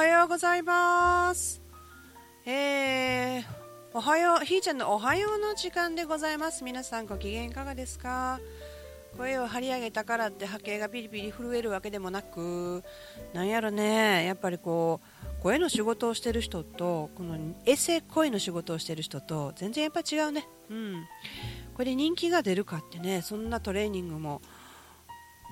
はようございます。えー、おはよう、ひーちゃんのおはようの時間でございます。皆さんご機嫌いかがですか？声を張り上げたからって波形がピリピリ震えるわけでもなく、なんやろね、やっぱりこう、声の仕事をしてる人と、このエセ声の仕事をしてる人と、全然やっぱ違うね。うん。これで人気が出るかってね、そんなトレーニングも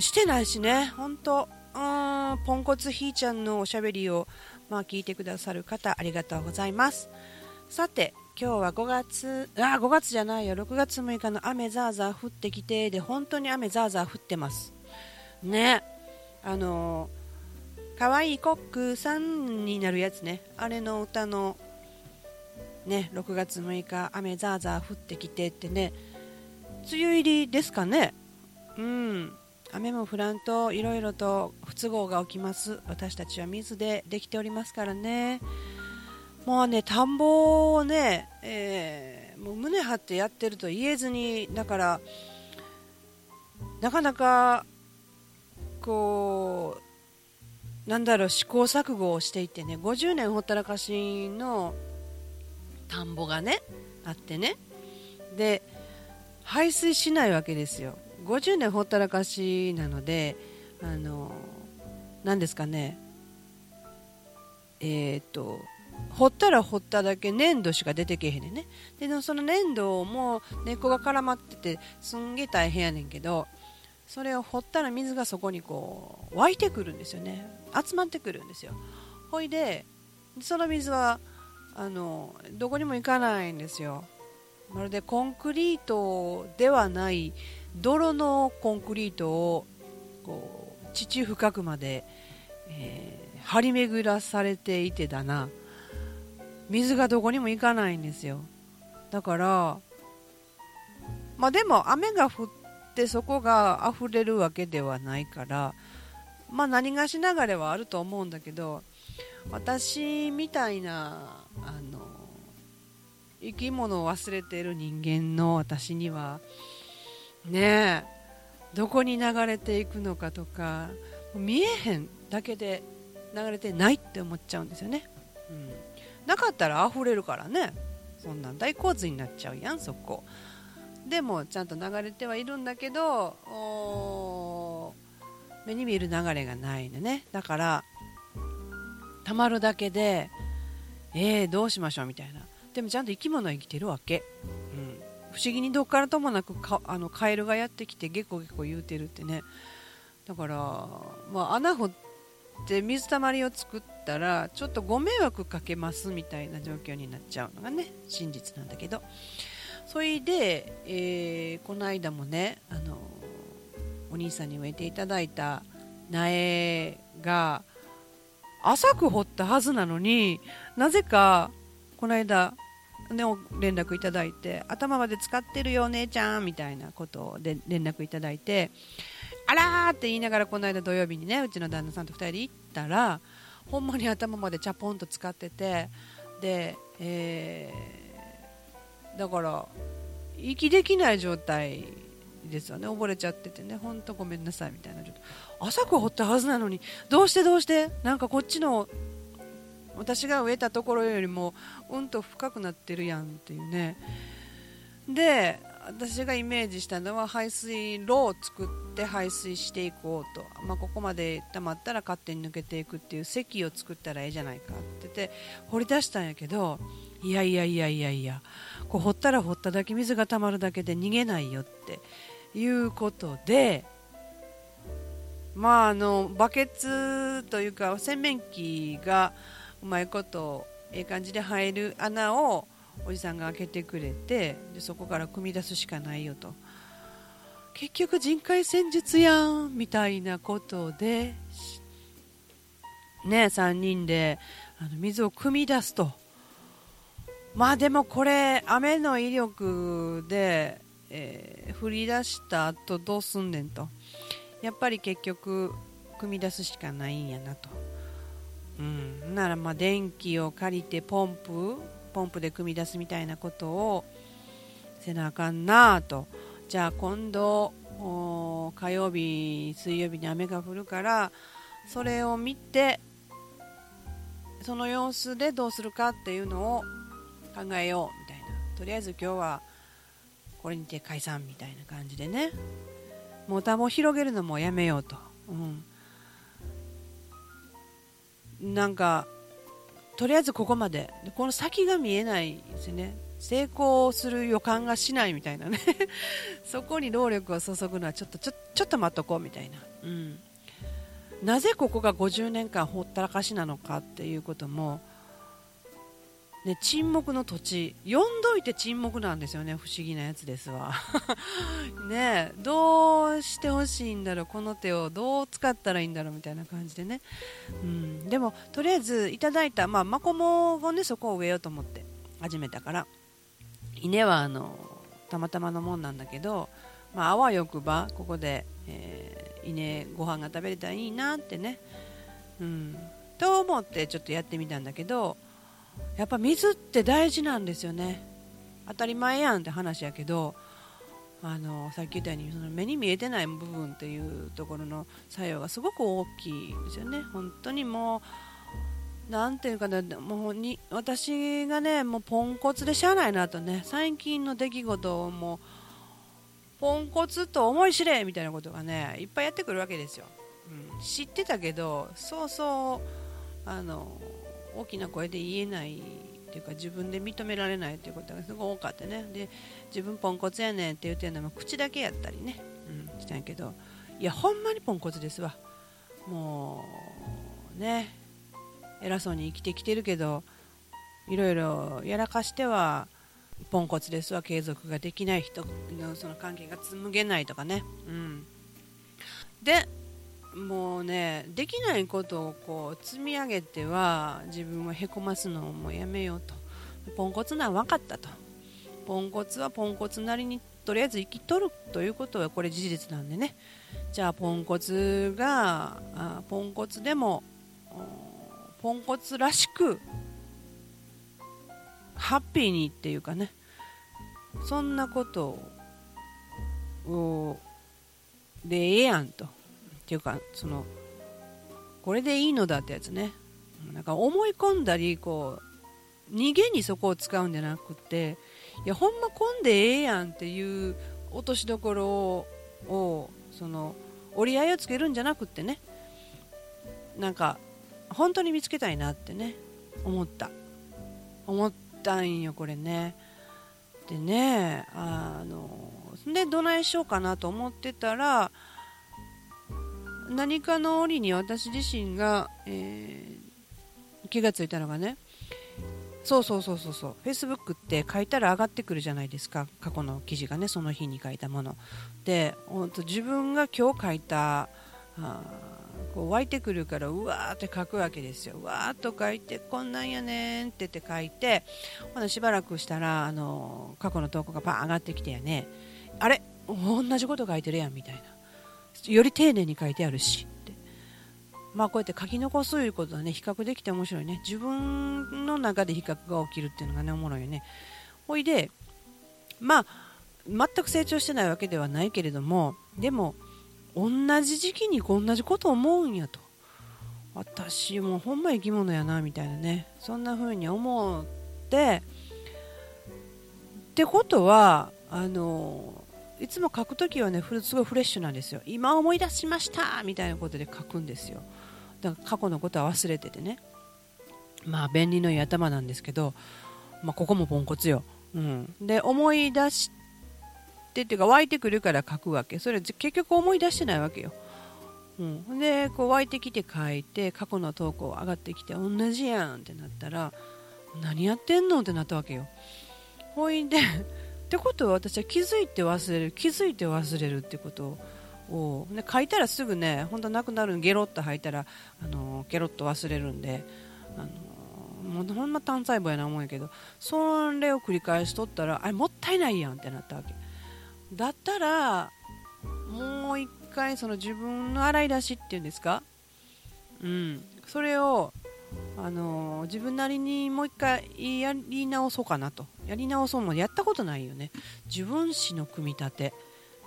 してないしね、ほんと。うー、ポンコツひーちゃんのおしゃべりを、まあ、聞いてくださる方、ありがとうございます。さて、今日は5月、あ、5月じゃないよ、6月6日の雨ザーザー降ってきて、で、本当に雨ザーザー降ってます。ね。あのー、かわいいコックさんになるやつね。あれの歌の、ね、6月6日、雨ザーザー降ってきてってね、梅雨入りですかね。うん。雨も降らんといろいろと不都合が起きます。私たちは水でできておりますからね。もうね田んぼをね、えーもう胸張ってやってると言えずにだからなかなかこうなんだろう試行錯誤をしていてね50年ほったらかしの田んぼがねあってね。で排水しないわけですよ。50年ほったらかしなのであの何ですかね。えっ、と掘ったら掘っただけ粘土しか出てけへんねんね。でその粘土も根っこが絡まっててすんげえ大変やねんけどそれを掘ったら水がそこにこう湧いてくるんですよね。集まってくるんですよ。ほいでその水はあのどこにも行かないんですよ。まるでコンクリートではない泥のコンクリートをこう地深くまで、えー張り巡らされていてだな。水がどこにも行かないんですよ。だからまあでも雨が降ってそこが溢れるわけではないからまあ何がしながらはあると思うんだけど私みたいなあの生き物を忘れてる人間の私にはねえ。どこに流れていくのかとか見えへんだけで流れてないって思っちゃうんですよね、うん、なかったら溢れるからね。そんなん大洪水になっちゃうやんそこ。でもちゃんと流れてはいるんだけど目に見える流れがないのね。だからたまるだけでえー、どうしましょうみたいな。でもちゃんと生き物は生きてるわけ、不思議にどっからともなくかあのカエルがやってきてゲコゲコ言うてるってね。だから、まあ、穴掘って水たまりを作ったらちょっとご迷惑かけますみたいな状況になっちゃうのがね真実なんだけど。それで、えー、この間もねあのお兄さんに植えていただいた苗が浅く掘ったはずなのになぜかこの間、ね、連絡いただいて頭まで使ってるよ姉ちゃんみたいなことで連絡いただいてあらーって言いながらこの間土曜日にねうちの旦那さんと2人で行ったらほんまに頭までチャポンと使っててで、えー、だから息できない状態ですよね。溺れちゃっててね。ほんとごめんなさいみたいな浅く掘ったはずなのにどうしてどうして？なんかこっちの私が植えたところよりもうんと深くなってるやんっていうね。で私がイメージしたのは排水路を作って排水していこうと、まあ、ここまで溜まったら勝手に抜けていくっていう堰を作ったらええじゃないかって言って掘り出したんやけどいやいやいやいやいやこう掘ったら掘っただけ水が溜まるだけで逃げないよっていうことでまああのバケツというか洗面器がうまいことええ感じで入る穴をおじさんが開けてくれてでそこから組み出すしかないよと。結局人海戦術やんみたいなことでね3人であの水を汲み出すと。まあでもこれ雨の威力で、えー、降り出した後どうすんねんと。やっぱり結局汲み出すしかないんやなと、うん、ならま電気を借りてポンプポンプで汲み出すみたいなことをせなあかんなあと。じゃあ今度火曜日水曜日に雨が降るからそれを見てその様子でどうするかっていうのを考えようみたいな。とりあえず今日はこれにて解散みたいな感じでね。もうタを広げるのもやめようと、うん、なんかとりあえずここまで。でこの先が見えないですね。成功する予感がしないみたいなね。そこに労力を注ぐのはちょっとちょちょっと待っとこうみたいな、うん、なぜここが50年間ほったらかしなのかっていうこともね、沈黙の土地。読んどいて沈黙なんですよね。不思議なやつですわ。ねどうしてほしいんだろう。この手を。どう使ったらいいんだろうみたいな感じでね、うん、でもとりあえずいただいた、まあ、マコモをねそこを植えようと思って。始めたから。稲はあのたまたまのもんなんだけど、まあ、あわよくばここで、えー、稲ご飯が食べれたらいいなってね、うん、と思ってちょっとやってみたんだけど。やっぱ水って大事なんですよね。当たり前やんって話やけどあのさっき言ったようにその目に見えてない部分っていうところの作用がすごく大きいですよね。本当にもうなんていうかなもうに私がねもうポンコツでしゃあないなとね最近の出来事をもうポンコツと思い知れみたいなことがねいっぱいやってくるわけですよ、うん、知ってたけどそうそうあの大きな声で言えないっていうか自分で認められないっていうことがすごい多かったね。で自分ポンコツやねんって言ってるのも口だけやったりね、うん、したんやけど。いやほんまにポンコツですわ。もうね偉そうに生きてきてるけどいろいろやらかしてはポンコツですわ。継続ができない人のその関係が紡げないとかね、うん、でもうねできないことをこう積み上げては自分をへこますのをもうやめようと。ポンコツなん分かったと。ポンコツはポンコツなりにとりあえず生きとるということはこれ事実なんでね。じゃあポンコツがあポンコツでもポンコツらしくハッピーにっていうかね。そんなことをでええやんと。ていうかそのこれでいいのだってやつね。なんか思い込んだりこう逃げにそこを使うんじゃなくていやほんま混んでええやんっていう落としどころをその折り合いをつけるんじゃなくってね。なんか本当に見つけたいなってね思った。思ったんよこれね。でねあのでどないしようかなと思ってたら何かの折に私自身が、えー、気がついたのがねそうそうそうそうそう Facebook って書いたら上がってくるじゃないですか。過去の記事がねその日に書いたもの。で本当自分が今日書いたあこう湧いてくるからうわーって書くわけですよ。うわーっと書いてこんなんやねんってって書いてほなしばらくしたらあの過去の投稿がパン上がってきてやね。あれ？同じこと書いてるやんみたいな。より丁寧に書いてあるし。ってまあこうやって書き残すということはね比較できて面白いね。自分の中で比較が起きるっていうのがねおもろいよね。ほいでまあ全く成長してないわけではないけれどもでも同じ時期に同じこと思うんやと。私もほんま生き物やなみたいなね。そんな風に思って。ってことはあのいつも書くときはねすごいフレッシュなんですよ。今思い出しましたみたいなことで書くんですよ。だから過去のことは忘れててね。まあ便利のいい頭なんですけど、まあ、ここもポンコツよ、うん、で思い出してっていうか湧いてくるから書くわけ。それ結局思い出してないわけよ。うん、でこう湧いてきて書いて過去の投稿上がってきて同じやんってなったら何やってんのってなったわけよ。ほいでってことは私は気づいて忘れる気づいて忘れるってことを、ね、書いたらすぐね本当なくなるゲロッと吐いたらあのゲロッと忘れるんであのもうほんま単細胞やな思うんやけどそれを繰り返しとったらあれもったいないやんってなったわけ。だったらもう一回その自分の洗い出しっていうんですか？うん。それをあの自分なりにもう一回やり直そうかなと。やり直そうもやったことないよね。自分史の組み立て、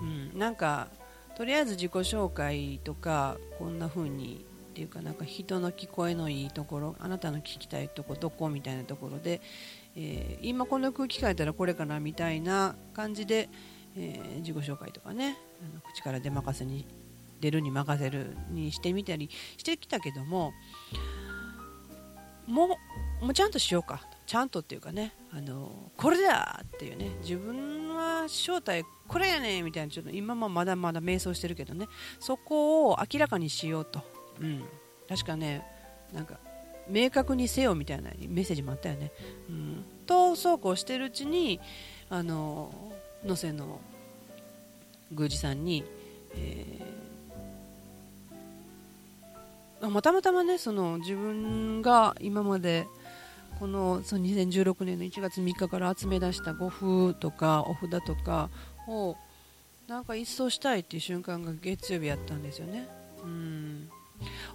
うん、なんかとりあえず自己紹介とかこんな風にっていうかなんか人の聞こえのいいところあなたの聞きたいとこどこみたいなところで、えー、今この空気変えたらこれかなみたいな感じで、えー、自己紹介とかねあの口から出任せに出るに任せるにしてみたりしてきたけどももうもちゃんとしようか。ちゃんとっていうかね。あのこれだっていうね。自分は正体これやねみたいなちょっと今もまだまだ迷走してるけどね。そこを明らかにしようと、うん、確かねなんか明確にせよみたいなメッセージもあったよね、うん、とそうこうしてるうちにあの能勢の宮司さんに、えー、たまたまねその自分が今までこのその2016年の1月3日から集め出した護符とかお札とかをなんか一掃したいっていう瞬間が月曜日やったんですよね。うん。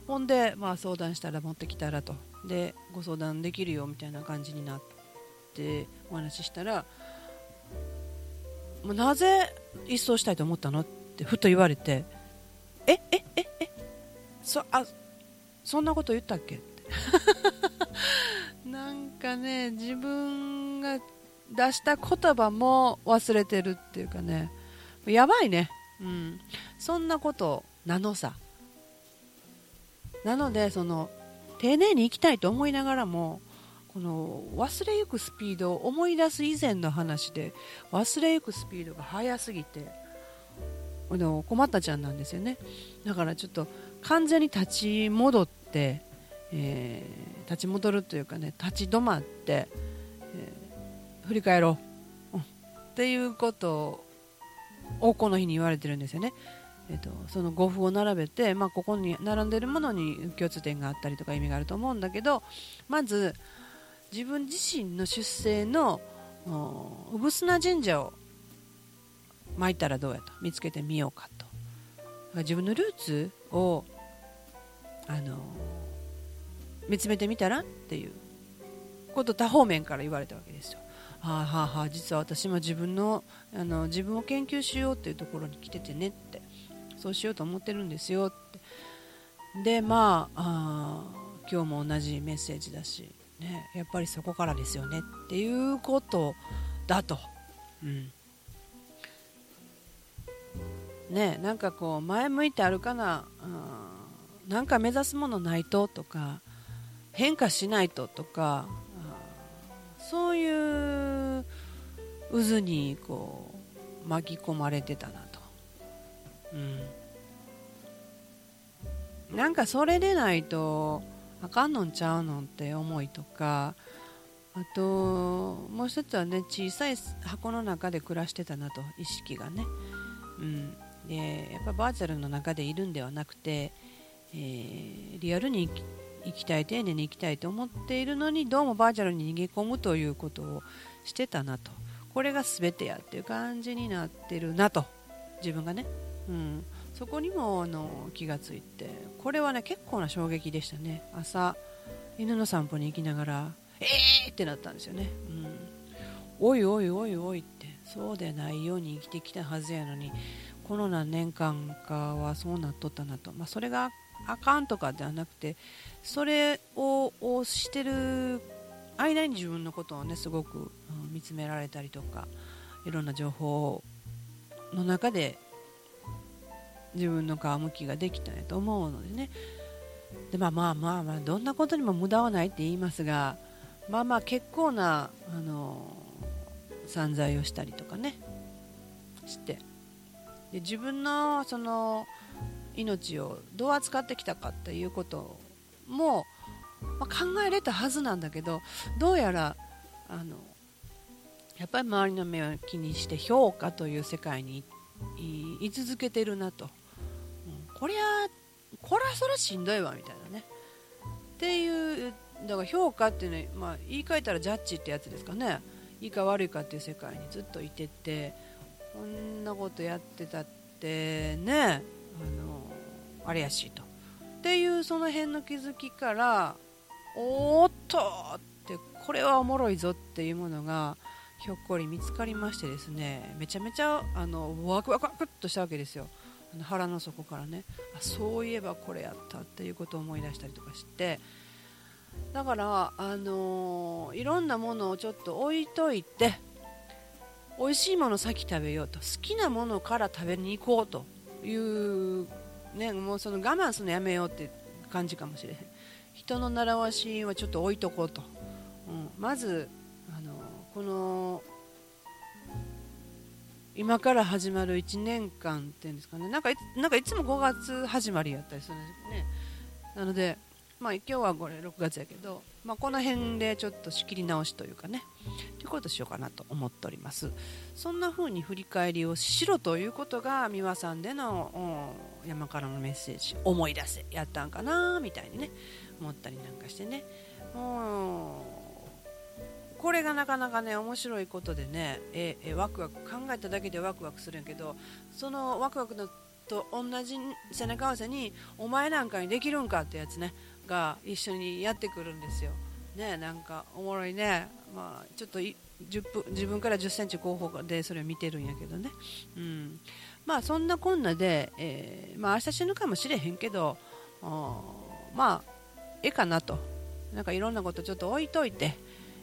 ほんで、まあ、相談したら持ってきたらと。でご相談できるよみたいな感じになってお話ししたらもうなぜ一掃したいと思ったの？ってふと言われてええええそあそんなこと言ったっけ？っ てなんかね自分が出した言葉も忘れてるっていうかね。やばいね、うん、そんなことなのさ。なのでその丁寧に生きたいと思いながらもこの忘れゆくスピードを思い出す以前の話で忘れゆくスピードが速すぎて困ったちゃんなんですよね。だからちょっと完全に立ち戻って、えー、立ち戻るというかね立ち止まって、えー、振り返ろう、うん、っていうことをこの日に言われてるんですよね。えーと、その語符を並べて、まあ、ここに並んでるものに共通点があったりとか意味があると思うんだけどまず自分自身の出生の産砂神社を巻いたらどうやと見つけてみようかと。自分のルーツをあの見つめてみたらっていう。こと多方面から言われたわけですよ。はあはあはあ、実は私も自分のあの自分を研究しようっていうところに来ててねって。そうしようと思ってるんですよって。でまああ今日も同じメッセージだしね、やっぱりそこからですよねっていうことだと、うん、ねなんかこう前向いてあるかな、うん、なんか目指すものないととか変化しないととかそういう渦にこう巻き込まれてたなと、うん、なんかそれでないとあかんのんちゃうのって思いとかあともう一つはね小さい箱の中で暮らしてたなと意識がね、うん、でやっぱバーチャルの中でいるんではなくて、えー、リアルに生きたい丁寧に生きたいと思っているのにどうもバーチャルに逃げ込むということをしてたなと。これが全てやっていう感じになってるなと。自分がね、うん、そこにもあの気がついてこれはね結構な衝撃でしたね。朝犬の散歩に行きながらえーってなったんですよね、うん、おいおいおいおいってそうでないように生きてきたはずやのにこの何年間かはそうなっとったなと、まあ、それがあかんとかではなくてそれをしてる間に自分のことをねすごく、うん、見つめられたりとかいろんな情報の中で自分の皮むきができたんやと思うのでね。でまあまあまあまあどんなことにも無駄はないって言いますがまあまあ結構なあの散財をしたりとかねして。で自分のその命をどう扱ってきたかっていうことも、まあ、考えれたはずなんだけどどうやらあのやっぱり周りの目を気にして評価という世界に居続けてるなと。こりゃこりゃそらしんどいわみたいなね。っていうだから評価っていうのは、まあ、言い換えたらジャッジってやつですかね。いいか悪いかっていう世界にずっといててこんなことやってたってね。あのあれやしと。っていうその辺の気づきからおっとってこれはおもろいぞっていうものがひょっこり見つかりましてですねめちゃめちゃあのワクワクワクっとしたわけですよ。あの腹の底からね。あそういえばこれやったっていうことを思い出したりとかして。だから、あのー、いろんなものをちょっと置いといて美味しいもの先食べようと好きなものから食べに行こうという、ね、もうその我慢するのやめようって感じかもしれへん。人の習わしはちょっと置いとこうと、うん、まず、あの、この今から始まる1年間っていうんですかね。なんかいなんかいつも5月始まりやったりするんですね。なのでまあ、今日はこれ6月やけど、まあ、この辺でちょっと仕切り直しというかねということしようかなと思っております。そんな風に振り返りをしろということが美輪さんでの山からのメッセージ思い出せやったんかなみたいにね思ったりなんかしてね。もうこれがなかなかね面白いことでねええワクワク考えただけでワクワクするんやけどそのワクワクのと同じ背中合わせにお前なんかにできるんかってやつね。が一緒にやってくるんですよ。ねなんかおもろいね、まあ、ちょっと10分自分から1 0センチ後方でそれを見てるんやけどね、うん、まあそんなこんなで、えー、まあ明日死ぬかもしれへんけどまあええかなと。なんかいろんなことちょっと置いといて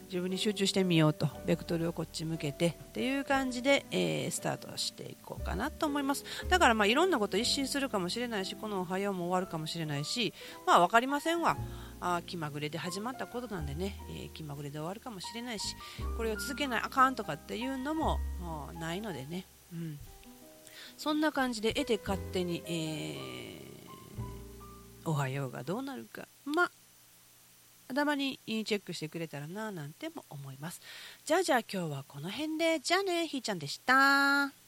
自分に集中してみようとベクトルをこっち向けてっていう感じで、えー、スタートしていこうかなと思います。だからまあいろんなこと一新するかもしれないしこの「おはよう」も終わるかもしれないしまあ分かりませんわ。あ気まぐれで始まったことなんでね、えー、気まぐれで終わるかもしれないしこれを続けないあかんとかっていうのもないのでね、うん、そんな感じで得て勝手に、えー、おはようがどうなるか。まあ頭にチェックしてくれたらななんても思います。じゃあじゃあ今日はこの辺で、じゃあね、ひーちゃんでした。